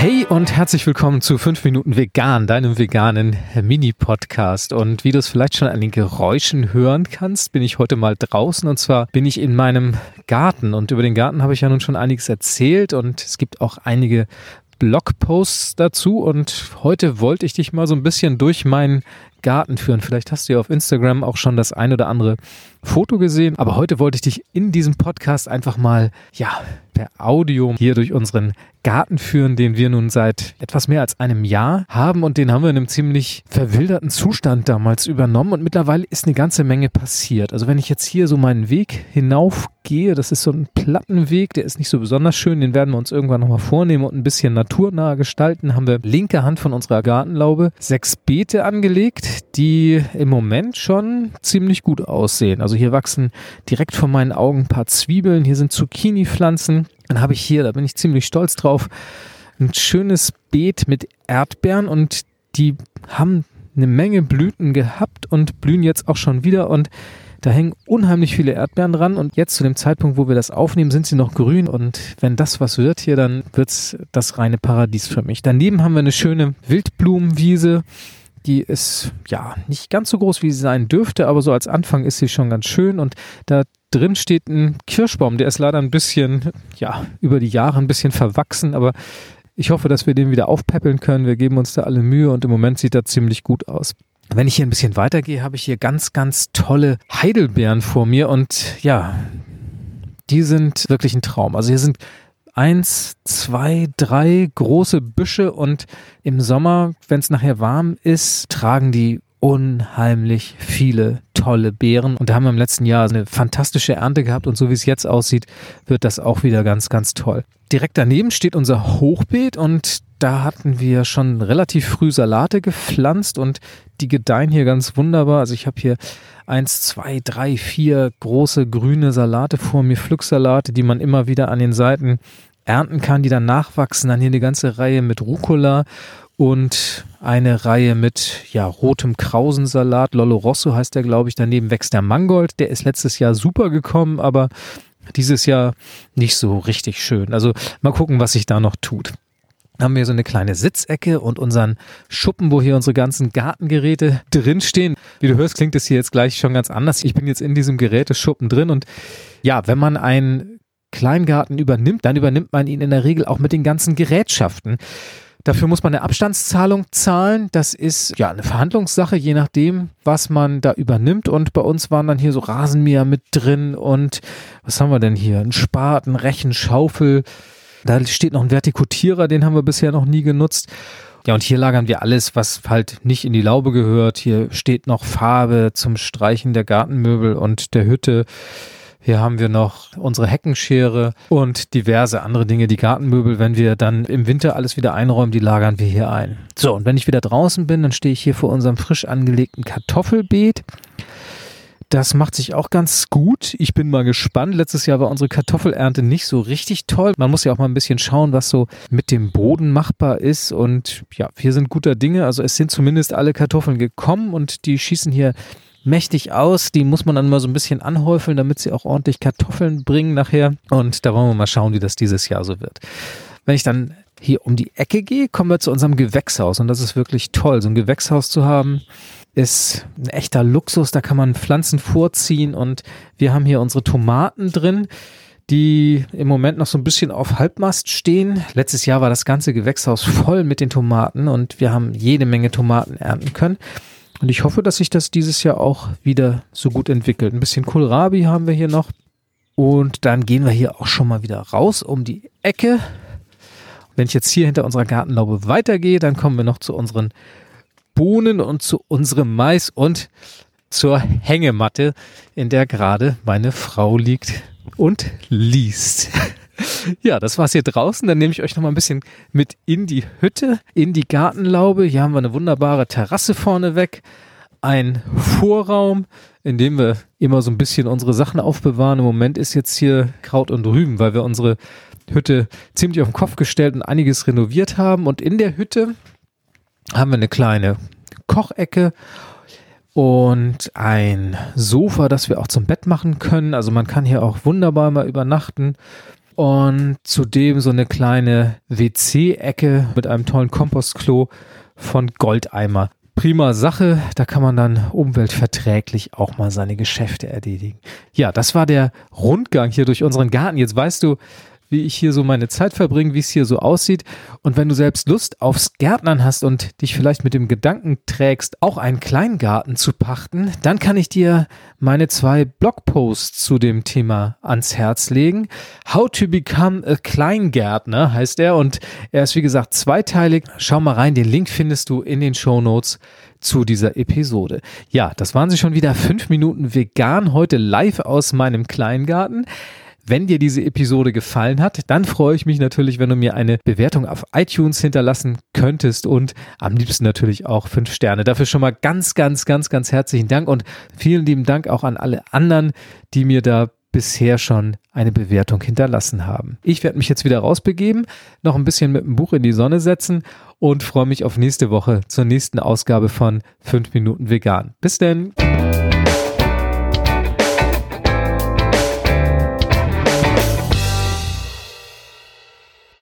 Hey und herzlich willkommen zu 5 Minuten Vegan, deinem veganen Mini-Podcast. Und wie du es vielleicht schon an den Geräuschen hören kannst, bin ich heute mal draußen und zwar bin ich in meinem Garten. Und über den Garten habe ich ja nun schon einiges erzählt und es gibt auch einige Blogposts dazu und heute wollte ich dich mal so ein bisschen durch meinen Garten führen. Vielleicht hast du ja auf Instagram auch schon das ein oder andere Foto gesehen, aber heute wollte ich dich in diesem Podcast einfach mal, ja, per Audio hier durch unseren Garten führen, den wir nun seit etwas mehr als einem Jahr haben. Und den haben wir in einem ziemlich verwilderten Zustand damals übernommen. Und mittlerweile ist eine ganze Menge passiert. Also wenn ich jetzt hier so meinen Weg hinaufgehe, das ist so ein Plattenweg, der ist nicht so besonders schön, den werden wir uns irgendwann nochmal vornehmen und ein bisschen naturnah gestalten, haben wir linke Hand von unserer Gartenlaube sechs Beete angelegt, die im Moment schon ziemlich gut aussehen. Also hier wachsen direkt vor meinen Augen ein paar Zwiebeln, hier sind Zucchini-Pflanzen, dann habe ich hier, da bin ich ziemlich stolz drauf, ein schönes Beet mit Erdbeeren und die haben eine Menge Blüten gehabt und blühen jetzt auch schon wieder und da hängen unheimlich viele Erdbeeren dran und jetzt zu dem Zeitpunkt, wo wir das aufnehmen, sind sie noch grün und wenn das was wird hier, dann wird's das reine Paradies für mich. Daneben haben wir eine schöne Wildblumenwiese. Die ist ja nicht ganz so groß, wie sie sein dürfte, aber so als Anfang ist sie schon ganz schön und da drin steht ein Kirschbaum, der ist leider ein bisschen, ja, über die Jahre ein bisschen verwachsen, aber ich hoffe, dass wir den wieder aufpäppeln können. Wir geben uns da alle Mühe und im Moment sieht er ziemlich gut aus. Wenn ich hier ein bisschen weitergehe, habe ich hier ganz, ganz tolle Heidelbeeren vor mir und ja, die sind wirklich ein Traum. Also hier sind eins, zwei, drei große Büsche und im Sommer, wenn es nachher warm ist, tragen die unheimlich viele tolle Beeren und da haben wir im letzten Jahr eine fantastische Ernte gehabt und so wie es jetzt aussieht, wird das auch wieder ganz, ganz toll. Direkt daneben steht unser Hochbeet und da hatten wir schon relativ früh Salate gepflanzt und die gedeihen hier ganz wunderbar. Also ich habe hier eins, zwei, drei, vier große grüne Salate vor mir, Pflücksalate, die man immer wieder an den Seiten ernten kann, die dann nachwachsen. Dann hier eine ganze Reihe mit Rucola und eine Reihe mit ja, rotem Krausensalat. Lollo Rosso heißt der, glaube ich. Daneben wächst der Mangold. Der ist letztes Jahr super gekommen, aber dieses Jahr nicht so richtig schön. Also mal gucken, was sich da noch tut. Haben wir so eine kleine Sitzecke und unseren Schuppen, wo hier unsere ganzen Gartengeräte drinstehen. Wie du hörst, klingt es hier jetzt gleich schon ganz anders. Ich bin jetzt in diesem Geräteschuppen drin und ja, wenn man einen Kleingarten übernimmt, dann übernimmt man ihn in der Regel auch mit den ganzen Gerätschaften. Dafür muss man eine Abstandszahlung zahlen. Das ist ja eine Verhandlungssache, je nachdem, was man da übernimmt. Und bei uns waren dann hier so Rasenmäher mit drin und was haben wir denn hier? Ein Spaten, Rechenschaufel. Da steht noch ein Vertikutierer, den haben wir bisher noch nie genutzt. Ja, und hier lagern wir alles, was halt nicht in die Laube gehört. Hier steht noch Farbe zum Streichen der Gartenmöbel und der Hütte. Hier haben wir noch unsere Heckenschere und diverse andere Dinge, die Gartenmöbel. Wenn wir dann im Winter alles wieder einräumen, die lagern wir hier ein. So, und wenn ich wieder draußen bin, dann stehe ich hier vor unserem frisch angelegten Kartoffelbeet. Das macht sich auch ganz gut. Ich bin mal gespannt. Letztes Jahr war unsere Kartoffelernte nicht so richtig toll. Man muss ja auch mal ein bisschen schauen, was so mit dem Boden machbar ist. Und ja, wir sind guter Dinge. Also es sind zumindest alle Kartoffeln gekommen und die schießen hier mächtig aus. Die muss man dann mal so ein bisschen anhäufeln, damit sie auch ordentlich Kartoffeln bringen nachher. Und da wollen wir mal schauen, wie das dieses Jahr so wird. Wenn ich dann hier um die Ecke gehe, kommen wir zu unserem Gewächshaus. Und das ist wirklich toll, so ein Gewächshaus zu haben ist ein echter Luxus. Da kann man Pflanzen vorziehen und wir haben hier unsere Tomaten drin die im Moment noch so ein bisschen auf Halbmast stehen. Letztes Jahr war das ganze Gewächshaus voll mit den Tomaten und wir haben jede Menge Tomaten ernten können. Und ich hoffe, dass sich das dieses Jahr auch wieder so gut entwickelt. Ein bisschen Kohlrabi haben wir hier noch. Und dann gehen wir hier auch schon mal wieder raus um die Ecke. Wenn ich jetzt hier hinter unserer Gartenlaube weitergehe, dann kommen wir noch zu unseren Bohnen und zu unserem Mais und zur Hängematte, in der gerade meine Frau liegt und liest. Ja, das war's hier draußen. Dann nehme ich euch noch mal ein bisschen mit in die Hütte, in die Gartenlaube. Hier haben wir eine wunderbare Terrasse vorne weg, ein Vorraum, in dem wir immer so ein bisschen unsere Sachen aufbewahren. Im Moment ist jetzt hier Kraut und Rüben, weil wir unsere Hütte ziemlich auf den Kopf gestellt und einiges renoviert haben. Und in der Hütte haben wir eine kleine Kochecke und ein Sofa, das wir auch zum Bett machen können. Also man kann hier auch wunderbar mal übernachten. Und zudem so eine kleine WC-Ecke mit einem tollen Kompostklo von Goldeimer. Prima Sache, da kann man dann umweltverträglich auch mal seine Geschäfte erledigen. Ja, das war der Rundgang hier durch unseren Garten. Jetzt weißt du, wie ich hier so meine Zeit verbringe, wie es hier so aussieht. Und wenn du selbst Lust aufs Gärtnern hast und dich vielleicht mit dem Gedanken trägst, auch einen Kleingarten zu pachten, dann kann ich dir meine zwei Blogposts zu dem Thema ans Herz legen. How to Become a Kleingärtner heißt er und er ist wie gesagt zweiteilig. Schau mal rein, den Link findest du in den Show Notes zu dieser Episode. Ja, das waren sie schon wieder fünf Minuten vegan heute live aus meinem Kleingarten. Wenn dir diese Episode gefallen hat, dann freue ich mich natürlich, wenn du mir eine Bewertung auf iTunes hinterlassen könntest und am liebsten natürlich auch fünf Sterne. Dafür schon mal ganz, ganz, ganz, ganz herzlichen Dank und vielen lieben Dank auch an alle anderen, die mir da bisher schon eine Bewertung hinterlassen haben. Ich werde mich jetzt wieder rausbegeben, noch ein bisschen mit dem Buch in die Sonne setzen und freue mich auf nächste Woche zur nächsten Ausgabe von 5 Minuten Vegan. Bis denn!